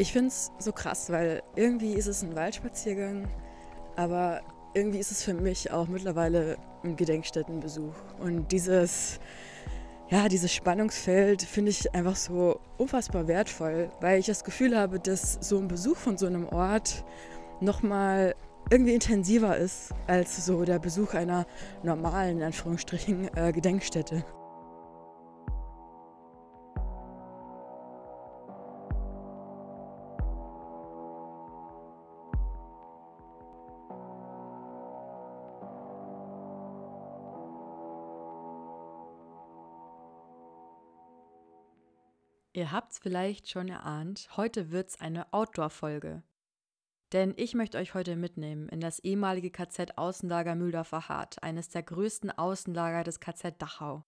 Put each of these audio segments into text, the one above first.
Ich finde es so krass, weil irgendwie ist es ein Waldspaziergang, aber irgendwie ist es für mich auch mittlerweile ein Gedenkstättenbesuch. Und dieses, ja, dieses Spannungsfeld finde ich einfach so unfassbar wertvoll, weil ich das Gefühl habe, dass so ein Besuch von so einem Ort nochmal irgendwie intensiver ist als so der Besuch einer normalen, in Anführungsstrichen, äh, Gedenkstätte. Ihr habt's vielleicht schon erahnt, heute wird's eine Outdoor-Folge. Denn ich möchte euch heute mitnehmen in das ehemalige KZ Außenlager Mühldorfer Hart, eines der größten Außenlager des KZ Dachau.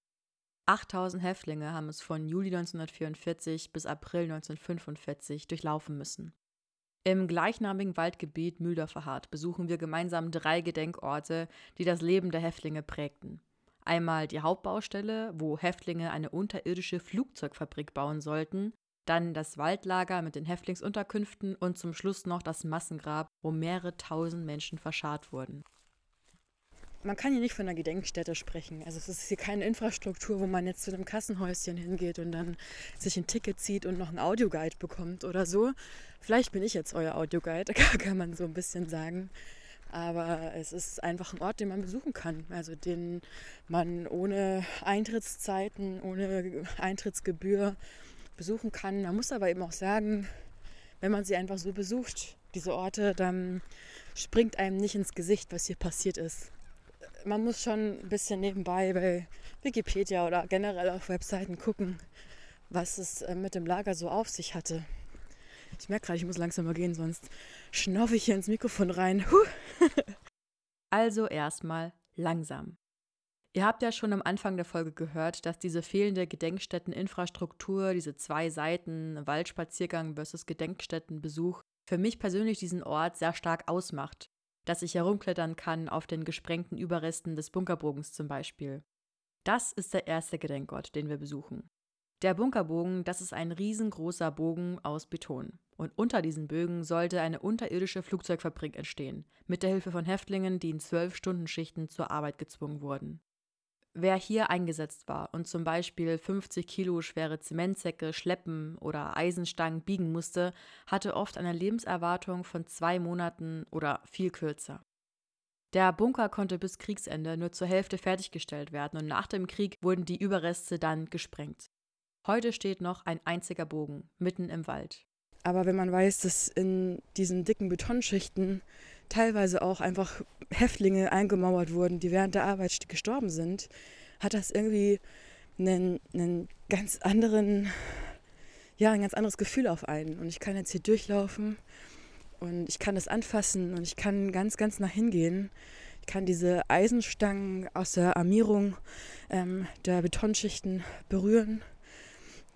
8000 Häftlinge haben es von Juli 1944 bis April 1945 durchlaufen müssen. Im gleichnamigen Waldgebiet Mühldorfer Hart besuchen wir gemeinsam drei Gedenkorte, die das Leben der Häftlinge prägten. Einmal die Hauptbaustelle, wo Häftlinge eine unterirdische Flugzeugfabrik bauen sollten, dann das Waldlager mit den Häftlingsunterkünften und zum Schluss noch das Massengrab, wo mehrere tausend Menschen verscharrt wurden. Man kann hier nicht von einer Gedenkstätte sprechen. Also es ist hier keine Infrastruktur, wo man jetzt zu einem Kassenhäuschen hingeht und dann sich ein Ticket zieht und noch einen Audioguide bekommt oder so. Vielleicht bin ich jetzt euer Audioguide, kann man so ein bisschen sagen. Aber es ist einfach ein Ort, den man besuchen kann. Also den man ohne Eintrittszeiten, ohne Eintrittsgebühr besuchen kann. Man muss aber eben auch sagen, wenn man sie einfach so besucht, diese Orte, dann springt einem nicht ins Gesicht, was hier passiert ist. Man muss schon ein bisschen nebenbei bei Wikipedia oder generell auf Webseiten gucken, was es äh, mit dem Lager so auf sich hatte. Ich merke gerade, ich muss langsamer gehen, sonst schnaufe ich hier ins Mikrofon rein. also erstmal langsam. Ihr habt ja schon am Anfang der Folge gehört, dass diese fehlende Gedenkstätteninfrastruktur, diese zwei Seiten Waldspaziergang versus Gedenkstättenbesuch, für mich persönlich diesen Ort sehr stark ausmacht. Dass ich herumklettern kann auf den gesprengten Überresten des Bunkerbogens zum Beispiel. Das ist der erste Gedenkort, den wir besuchen. Der Bunkerbogen, das ist ein riesengroßer Bogen aus Beton. Und unter diesen Bögen sollte eine unterirdische Flugzeugfabrik entstehen, mit der Hilfe von Häftlingen, die in zwölf Stunden Schichten zur Arbeit gezwungen wurden. Wer hier eingesetzt war und zum Beispiel 50 Kilo schwere Zementsäcke schleppen oder Eisenstangen biegen musste, hatte oft eine Lebenserwartung von zwei Monaten oder viel kürzer. Der Bunker konnte bis Kriegsende nur zur Hälfte fertiggestellt werden und nach dem Krieg wurden die Überreste dann gesprengt. Heute steht noch ein einziger Bogen mitten im Wald. Aber wenn man weiß, dass in diesen dicken Betonschichten teilweise auch einfach Häftlinge eingemauert wurden, die während der Arbeit gestorben sind, hat das irgendwie einen, einen ganz anderen, ja, ein ganz anderes Gefühl auf einen. Und ich kann jetzt hier durchlaufen und ich kann das anfassen und ich kann ganz, ganz nach hingehen. Ich kann diese Eisenstangen aus der Armierung ähm, der Betonschichten berühren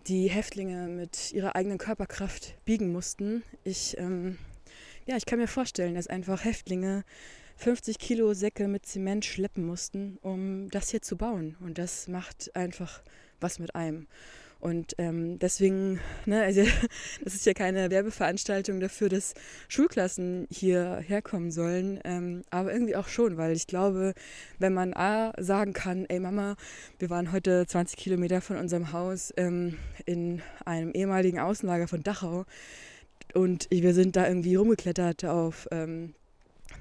die Häftlinge mit ihrer eigenen Körperkraft biegen mussten. Ich, ähm, ja, ich kann mir vorstellen, dass einfach Häftlinge 50 Kilo Säcke mit Zement schleppen mussten, um das hier zu bauen. Und das macht einfach was mit einem. Und ähm, deswegen, ne, also das ist ja keine Werbeveranstaltung dafür, dass Schulklassen hier herkommen sollen, ähm, aber irgendwie auch schon, weil ich glaube, wenn man A sagen kann, ey Mama, wir waren heute 20 Kilometer von unserem Haus ähm, in einem ehemaligen Außenlager von Dachau und wir sind da irgendwie rumgeklettert auf ähm,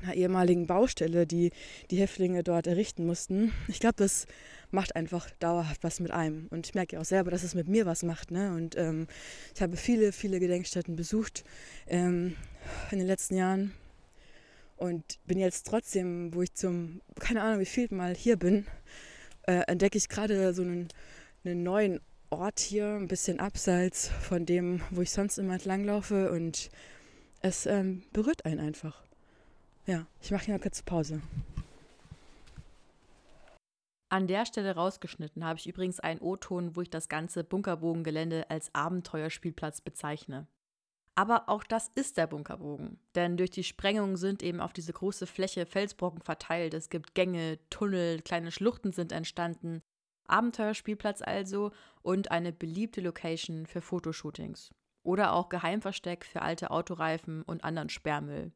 einer ehemaligen Baustelle, die die Häftlinge dort errichten mussten. Ich glaube, das macht einfach dauerhaft was mit einem. Und ich merke ja auch selber, dass es mit mir was macht. Ne? Und ähm, ich habe viele, viele Gedenkstätten besucht ähm, in den letzten Jahren und bin jetzt trotzdem, wo ich zum, keine Ahnung, wie viel Mal hier bin, äh, entdecke ich gerade so einen, einen neuen Ort hier, ein bisschen abseits von dem, wo ich sonst immer entlang laufe und es ähm, berührt einen einfach. Ja, ich mache hier mal kurz Pause. An der Stelle rausgeschnitten habe ich übrigens einen O-Ton, wo ich das ganze Bunkerbogengelände als Abenteuerspielplatz bezeichne. Aber auch das ist der Bunkerbogen, denn durch die Sprengung sind eben auf diese große Fläche Felsbrocken verteilt. Es gibt Gänge, Tunnel, kleine Schluchten sind entstanden. Abenteuerspielplatz also und eine beliebte Location für Fotoshootings. oder auch Geheimversteck für alte Autoreifen und anderen Sperrmüll.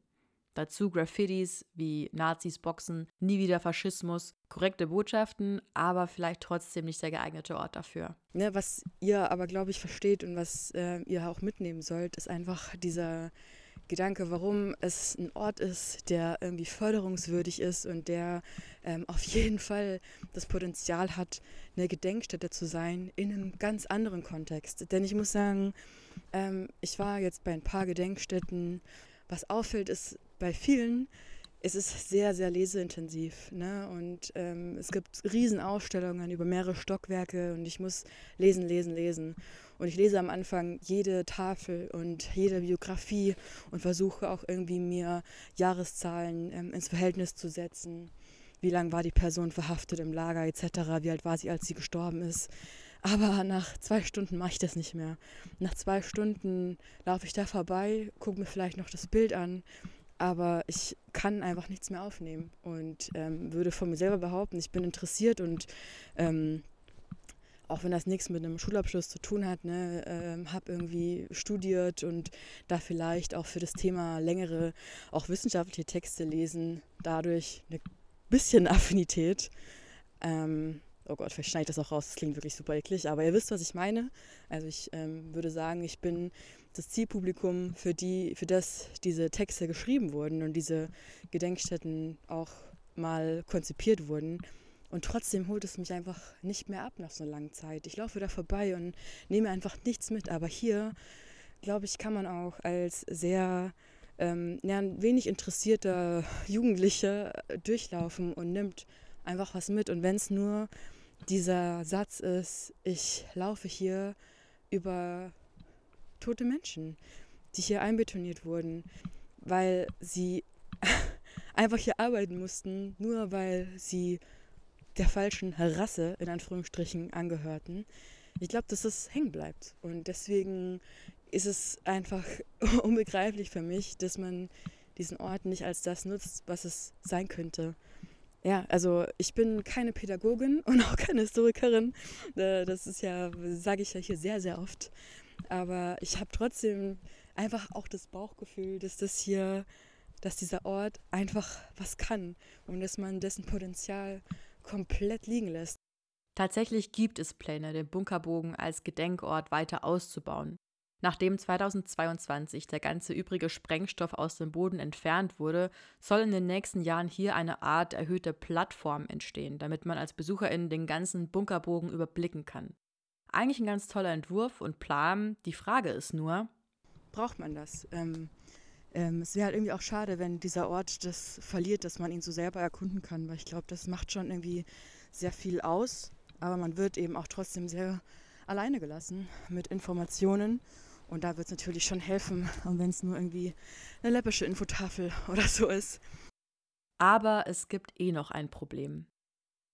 Dazu Graffitis wie Nazis boxen, nie wieder Faschismus, korrekte Botschaften, aber vielleicht trotzdem nicht der geeignete Ort dafür. Ja, was ihr aber, glaube ich, versteht und was äh, ihr auch mitnehmen sollt, ist einfach dieser Gedanke, warum es ein Ort ist, der irgendwie förderungswürdig ist und der ähm, auf jeden Fall das Potenzial hat, eine Gedenkstätte zu sein in einem ganz anderen Kontext. Denn ich muss sagen, ähm, ich war jetzt bei ein paar Gedenkstätten. Was auffällt, ist, bei vielen ist es sehr, sehr leseintensiv. Ne? Und ähm, es gibt Riesenausstellungen über mehrere Stockwerke und ich muss lesen, lesen, lesen. Und ich lese am Anfang jede Tafel und jede Biografie und versuche auch irgendwie mir Jahreszahlen ähm, ins Verhältnis zu setzen. Wie lange war die Person verhaftet im Lager etc., wie alt war sie, als sie gestorben ist. Aber nach zwei Stunden mache ich das nicht mehr. Nach zwei Stunden laufe ich da vorbei, gucke mir vielleicht noch das Bild an aber ich kann einfach nichts mehr aufnehmen und ähm, würde von mir selber behaupten, ich bin interessiert und ähm, auch wenn das nichts mit einem Schulabschluss zu tun hat, ne, ähm, habe irgendwie studiert und da vielleicht auch für das Thema längere, auch wissenschaftliche Texte lesen, dadurch eine bisschen Affinität. Ähm, oh Gott, vielleicht schneide ich das auch raus, das klingt wirklich super eklig, aber ihr wisst, was ich meine. Also ich ähm, würde sagen, ich bin das Zielpublikum, für, die, für das diese Texte geschrieben wurden und diese Gedenkstätten auch mal konzipiert wurden. Und trotzdem holt es mich einfach nicht mehr ab nach so einer langen Zeit. Ich laufe da vorbei und nehme einfach nichts mit. Aber hier, glaube ich, kann man auch als sehr ähm, ja, wenig interessierter Jugendlicher durchlaufen und nimmt einfach was mit. Und wenn es nur dieser Satz ist, ich laufe hier über tote Menschen, die hier einbetoniert wurden, weil sie einfach hier arbeiten mussten, nur weil sie der falschen Rasse in Anführungsstrichen angehörten. Ich glaube, dass das hängen bleibt. Und deswegen ist es einfach unbegreiflich für mich, dass man diesen Ort nicht als das nutzt, was es sein könnte. Ja, also ich bin keine Pädagogin und auch keine Historikerin. Das ist ja, sage ich ja hier sehr, sehr oft. Aber ich habe trotzdem einfach auch das Bauchgefühl, dass das hier, dass dieser Ort einfach was kann und dass man dessen Potenzial komplett liegen lässt. Tatsächlich gibt es Pläne, den Bunkerbogen als Gedenkort weiter auszubauen. Nachdem 2022 der ganze übrige Sprengstoff aus dem Boden entfernt wurde, soll in den nächsten Jahren hier eine Art erhöhte Plattform entstehen, damit man als Besucherin den ganzen Bunkerbogen überblicken kann. Eigentlich ein ganz toller Entwurf und Plan. Die Frage ist nur, braucht man das? Ähm, ähm, es wäre halt irgendwie auch schade, wenn dieser Ort das verliert, dass man ihn so selber erkunden kann, weil ich glaube, das macht schon irgendwie sehr viel aus, aber man wird eben auch trotzdem sehr alleine gelassen mit Informationen und da wird es natürlich schon helfen, wenn es nur irgendwie eine läppische Infotafel oder so ist. Aber es gibt eh noch ein Problem.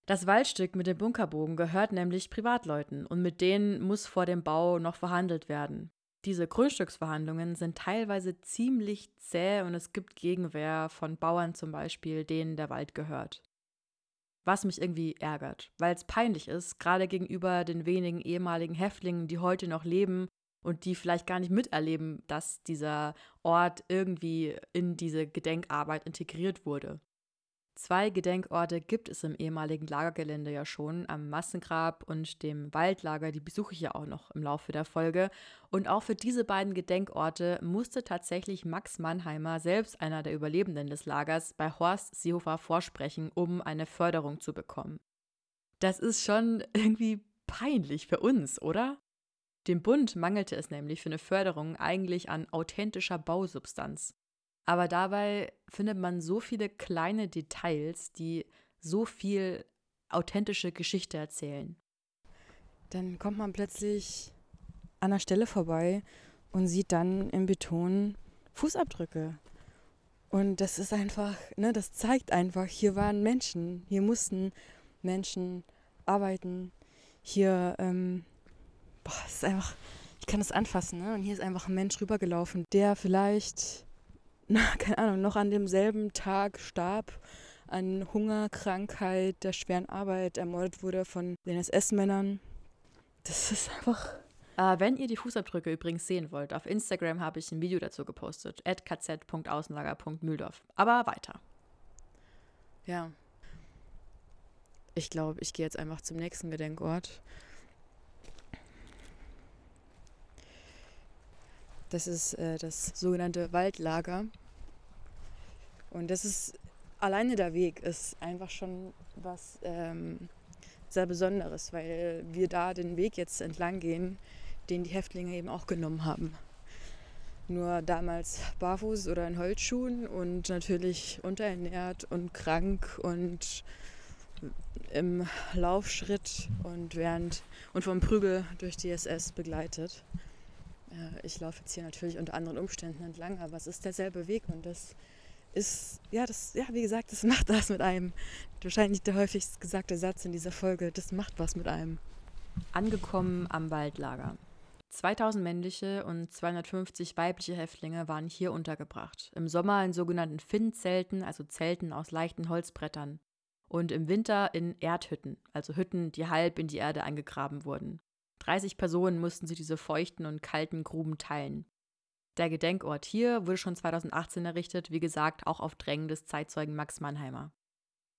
Das Waldstück mit dem Bunkerbogen gehört nämlich Privatleuten und mit denen muss vor dem Bau noch verhandelt werden. Diese Grundstücksverhandlungen sind teilweise ziemlich zäh und es gibt Gegenwehr von Bauern zum Beispiel, denen der Wald gehört. Was mich irgendwie ärgert, weil es peinlich ist, gerade gegenüber den wenigen ehemaligen Häftlingen, die heute noch leben und die vielleicht gar nicht miterleben, dass dieser Ort irgendwie in diese Gedenkarbeit integriert wurde. Zwei Gedenkorte gibt es im ehemaligen Lagergelände ja schon, am Massengrab und dem Waldlager, die besuche ich ja auch noch im Laufe der Folge. Und auch für diese beiden Gedenkorte musste tatsächlich Max Mannheimer, selbst einer der Überlebenden des Lagers, bei Horst Seehofer vorsprechen, um eine Förderung zu bekommen. Das ist schon irgendwie peinlich für uns, oder? Dem Bund mangelte es nämlich für eine Förderung eigentlich an authentischer Bausubstanz. Aber dabei findet man so viele kleine Details, die so viel authentische Geschichte erzählen. Dann kommt man plötzlich an der Stelle vorbei und sieht dann im Beton Fußabdrücke. Und das ist einfach, ne, das zeigt einfach, hier waren Menschen, hier mussten Menschen arbeiten. Hier, ähm, boah, es ist einfach, ich kann das anfassen, ne? Und hier ist einfach ein Mensch rübergelaufen, der vielleicht na, keine Ahnung, noch an demselben Tag starb an Hunger, Krankheit, der schweren Arbeit, ermordet wurde von den SS-Männern. Das ist einfach, Äh, wenn ihr die Fußabdrücke übrigens sehen wollt, auf Instagram habe ich ein Video dazu gepostet, kz.außenlager.mühldorf. Aber weiter. Ja. Ich glaube, ich gehe jetzt einfach zum nächsten Gedenkort. Das ist äh, das sogenannte Waldlager. Und das ist alleine der Weg ist einfach schon was ähm, sehr Besonderes, weil wir da den Weg jetzt entlang gehen, den die Häftlinge eben auch genommen haben. Nur damals barfuß oder in Holzschuhen und natürlich unterernährt und krank und im Laufschritt und während und vom Prügel durch die SS begleitet. Ich laufe jetzt hier natürlich unter anderen Umständen entlang, aber es ist derselbe Weg und das ist, ja, das, ja, wie gesagt, das macht was mit einem. Wahrscheinlich der häufigst gesagte Satz in dieser Folge, das macht was mit einem. Angekommen am Waldlager. 2000 männliche und 250 weibliche Häftlinge waren hier untergebracht. Im Sommer in sogenannten Finn-Zelten, also Zelten aus leichten Holzbrettern. Und im Winter in Erdhütten, also Hütten, die halb in die Erde eingegraben wurden. 30 Personen mussten sie diese feuchten und kalten Gruben teilen. Der Gedenkort hier wurde schon 2018 errichtet, wie gesagt, auch auf Drängen des Zeitzeugen Max Mannheimer.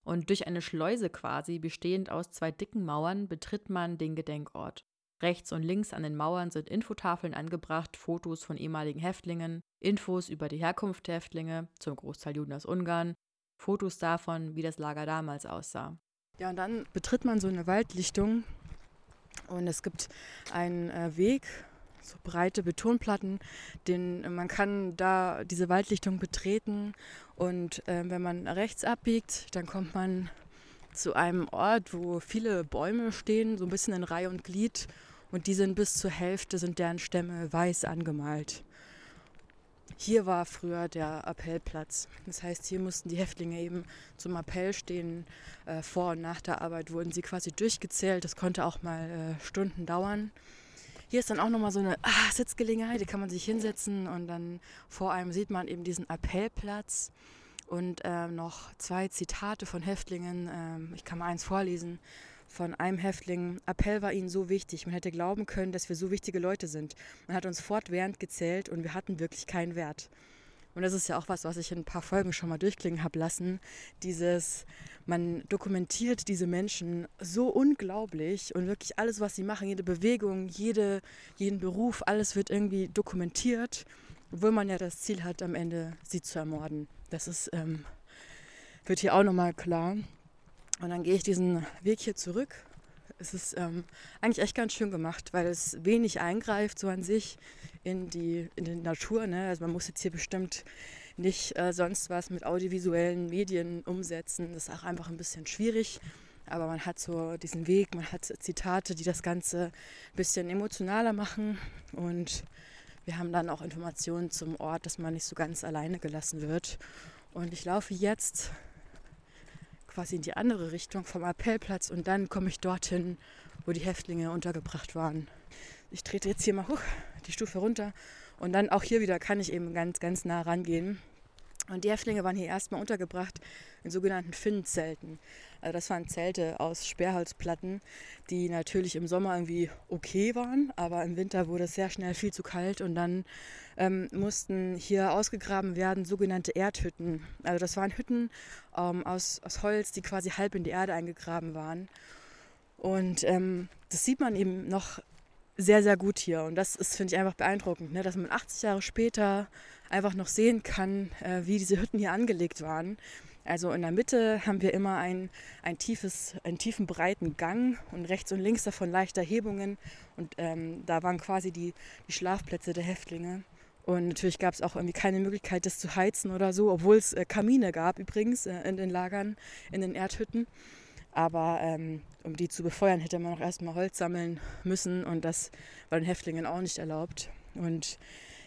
Und durch eine Schleuse quasi, bestehend aus zwei dicken Mauern, betritt man den Gedenkort. Rechts und links an den Mauern sind Infotafeln angebracht, Fotos von ehemaligen Häftlingen, Infos über die Herkunft der Häftlinge, zum Großteil Juden aus Ungarn, Fotos davon, wie das Lager damals aussah. Ja, und dann betritt man so eine Waldlichtung und es gibt einen äh, Weg so breite Betonplatten. Den, man kann da diese Waldlichtung betreten und äh, wenn man rechts abbiegt, dann kommt man zu einem Ort, wo viele Bäume stehen, so ein bisschen in Reihe und Glied und die sind bis zur Hälfte, sind deren Stämme weiß angemalt. Hier war früher der Appellplatz. Das heißt, hier mussten die Häftlinge eben zum Appell stehen. Äh, vor und nach der Arbeit wurden sie quasi durchgezählt. Das konnte auch mal äh, Stunden dauern. Hier ist dann auch nochmal so eine ah, Sitzgelegenheit, da kann man sich hinsetzen und dann vor einem sieht man eben diesen Appellplatz und äh, noch zwei Zitate von Häftlingen. Ähm, ich kann mal eins vorlesen von einem Häftling. Appell war ihnen so wichtig. Man hätte glauben können, dass wir so wichtige Leute sind. Man hat uns fortwährend gezählt und wir hatten wirklich keinen Wert. Und das ist ja auch was, was ich in ein paar Folgen schon mal durchklingen habe lassen. Dieses, man dokumentiert diese Menschen so unglaublich und wirklich alles, was sie machen, jede Bewegung, jede, jeden Beruf, alles wird irgendwie dokumentiert, obwohl man ja das Ziel hat, am Ende sie zu ermorden. Das ist, ähm, wird hier auch nochmal klar. Und dann gehe ich diesen Weg hier zurück. Es ist ähm, eigentlich echt ganz schön gemacht, weil es wenig eingreift so an sich in die, in die Natur. Ne? Also man muss jetzt hier bestimmt nicht äh, sonst was mit audiovisuellen Medien umsetzen. Das ist auch einfach ein bisschen schwierig. Aber man hat so diesen Weg, man hat Zitate, die das Ganze ein bisschen emotionaler machen. Und wir haben dann auch Informationen zum Ort, dass man nicht so ganz alleine gelassen wird. Und ich laufe jetzt quasi in die andere Richtung vom Appellplatz und dann komme ich dorthin, wo die Häftlinge untergebracht waren. Ich trete jetzt hier mal hoch, die Stufe runter und dann auch hier wieder kann ich eben ganz, ganz nah rangehen. Und die Häftlinge waren hier erstmal untergebracht in sogenannten Finnzelten. Also das waren Zelte aus Sperrholzplatten, die natürlich im Sommer irgendwie okay waren, aber im Winter wurde es sehr schnell viel zu kalt und dann ähm, mussten hier ausgegraben werden sogenannte Erdhütten. Also das waren Hütten ähm, aus, aus Holz, die quasi halb in die Erde eingegraben waren. Und ähm, das sieht man eben noch sehr, sehr gut hier. Und das ist, finde ich, einfach beeindruckend, ne? dass man 80 Jahre später einfach noch sehen kann, äh, wie diese Hütten hier angelegt waren. Also in der Mitte haben wir immer ein, ein tiefes, einen tiefen, breiten Gang und rechts und links davon leichte Erhebungen. Und ähm, da waren quasi die, die Schlafplätze der Häftlinge. Und natürlich gab es auch irgendwie keine Möglichkeit, das zu heizen oder so, obwohl es äh, Kamine gab übrigens äh, in den Lagern, in den Erdhütten. Aber ähm, um die zu befeuern, hätte man auch erstmal Holz sammeln müssen und das war den Häftlingen auch nicht erlaubt. Und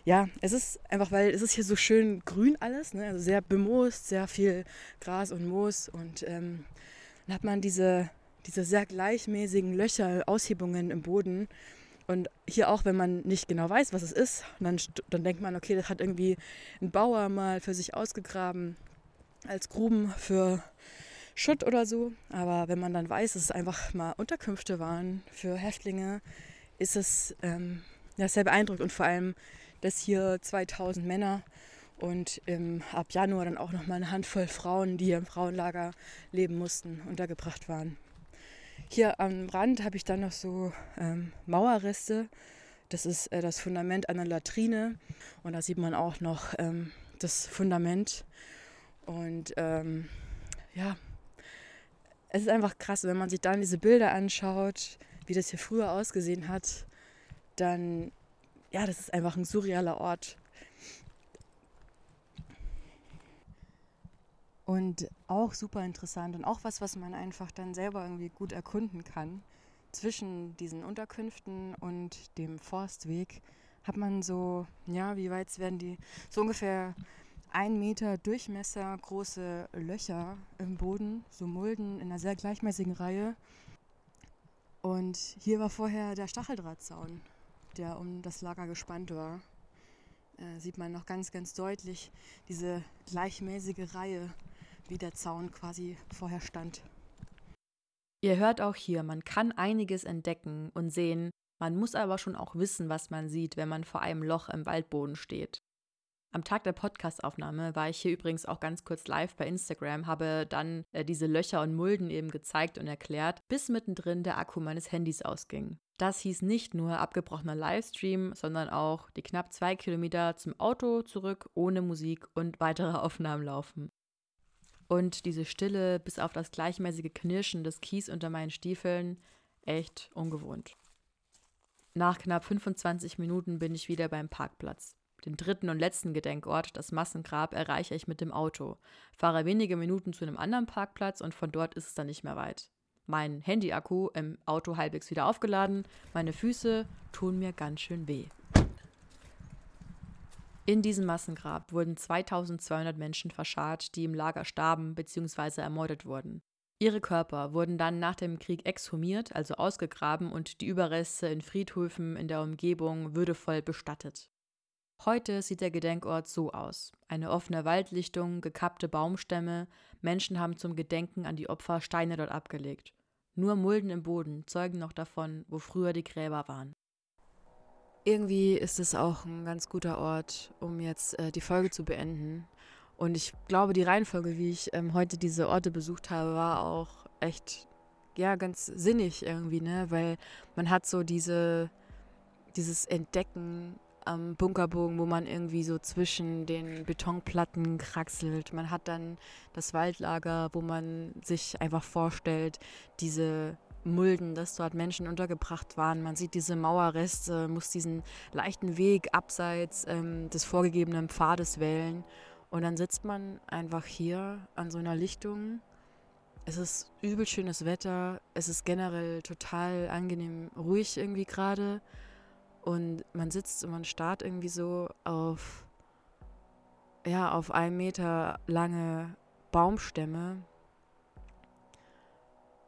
ja, es ist einfach, weil es ist hier so schön grün alles, ne? also sehr bemoost, sehr viel Gras und Moos und ähm, dann hat man diese, diese sehr gleichmäßigen Löcher, Aushebungen im Boden. Und hier auch, wenn man nicht genau weiß, was es ist, dann, dann denkt man, okay, das hat irgendwie ein Bauer mal für sich ausgegraben als Gruben für Schutt oder so. Aber wenn man dann weiß, dass es einfach mal Unterkünfte waren für Häftlinge, ist es ähm, ja, sehr beeindruckend und vor allem, dass hier 2000 Männer und im, ab Januar dann auch noch mal eine Handvoll Frauen, die hier im Frauenlager leben mussten, untergebracht waren. Hier am Rand habe ich dann noch so ähm, Mauerreste. Das ist äh, das Fundament einer Latrine und da sieht man auch noch ähm, das Fundament. Und ähm, ja, es ist einfach krass, wenn man sich dann diese Bilder anschaut, wie das hier früher ausgesehen hat, dann, ja, das ist einfach ein surrealer Ort. Und auch super interessant und auch was, was man einfach dann selber irgendwie gut erkunden kann. Zwischen diesen Unterkünften und dem Forstweg hat man so, ja, wie weit werden die? So ungefähr ein Meter Durchmesser große Löcher im Boden, so Mulden in einer sehr gleichmäßigen Reihe. Und hier war vorher der Stacheldrahtzaun, der um das Lager gespannt war. Äh, sieht man noch ganz, ganz deutlich diese gleichmäßige Reihe, wie der Zaun quasi vorher stand. Ihr hört auch hier, man kann einiges entdecken und sehen, man muss aber schon auch wissen, was man sieht, wenn man vor einem Loch im Waldboden steht. Am Tag der Podcastaufnahme war ich hier übrigens auch ganz kurz live bei Instagram, habe dann äh, diese Löcher und Mulden eben gezeigt und erklärt, bis mittendrin der Akku meines Handys ausging. Das hieß nicht nur abgebrochener Livestream, sondern auch die knapp zwei Kilometer zum Auto zurück ohne Musik und weitere Aufnahmen laufen. Und diese Stille bis auf das gleichmäßige Knirschen des Kies unter meinen Stiefeln, echt ungewohnt. Nach knapp 25 Minuten bin ich wieder beim Parkplatz. Den dritten und letzten Gedenkort, das Massengrab, erreiche ich mit dem Auto, fahre wenige Minuten zu einem anderen Parkplatz und von dort ist es dann nicht mehr weit. Mein Handy-Akku im Auto halbwegs wieder aufgeladen, meine Füße tun mir ganz schön weh. In diesem Massengrab wurden 2200 Menschen verscharrt, die im Lager starben bzw. ermordet wurden. Ihre Körper wurden dann nach dem Krieg exhumiert, also ausgegraben und die Überreste in Friedhöfen in der Umgebung würdevoll bestattet. Heute sieht der Gedenkort so aus. Eine offene Waldlichtung, gekappte Baumstämme, Menschen haben zum Gedenken an die Opfer Steine dort abgelegt. Nur Mulden im Boden zeugen noch davon, wo früher die Gräber waren. Irgendwie ist es auch ein ganz guter Ort, um jetzt äh, die Folge zu beenden. Und ich glaube, die Reihenfolge, wie ich ähm, heute diese Orte besucht habe, war auch echt, ja, ganz sinnig irgendwie, ne? Weil man hat so diese, dieses Entdecken am Bunkerbogen, wo man irgendwie so zwischen den Betonplatten kraxelt. Man hat dann das Waldlager, wo man sich einfach vorstellt, diese Mulden, dass dort Menschen untergebracht waren. Man sieht diese Mauerreste, muss diesen leichten Weg abseits ähm, des vorgegebenen Pfades wählen. Und dann sitzt man einfach hier an so einer Lichtung. Es ist übel schönes Wetter. Es ist generell total angenehm ruhig irgendwie gerade. Und man sitzt und man starrt irgendwie so auf, ja, auf einen Meter lange Baumstämme.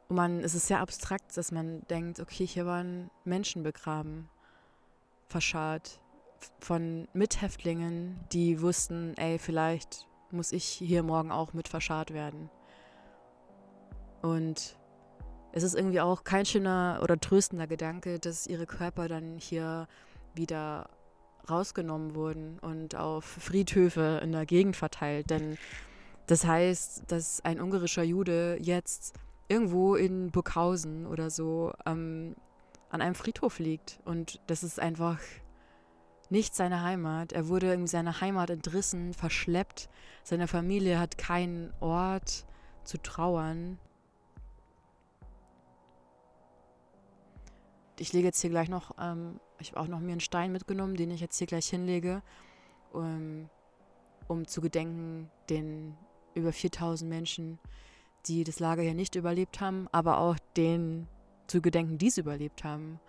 Und man, es ist sehr abstrakt, dass man denkt, okay, hier waren Menschen begraben, verscharrt von Mithäftlingen, die wussten, ey, vielleicht muss ich hier morgen auch mit verscharrt werden. Und es ist irgendwie auch kein schöner oder tröstender Gedanke, dass ihre Körper dann hier wieder rausgenommen wurden und auf Friedhöfe in der Gegend verteilt. Denn das heißt, dass ein ungarischer Jude jetzt irgendwo in Burghausen oder so ähm, an einem Friedhof liegt. Und das ist einfach nicht seine Heimat. Er wurde in seiner Heimat entrissen, verschleppt. Seine Familie hat keinen Ort zu trauern. Ich lege jetzt hier gleich noch, ähm, ich habe auch noch mir einen Stein mitgenommen, den ich jetzt hier gleich hinlege, um, um zu gedenken den über 4000 Menschen, die das Lager hier nicht überlebt haben, aber auch den zu gedenken, die es überlebt haben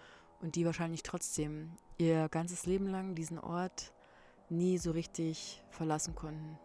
und die wahrscheinlich trotzdem ihr ganzes Leben lang diesen Ort nie so richtig verlassen konnten.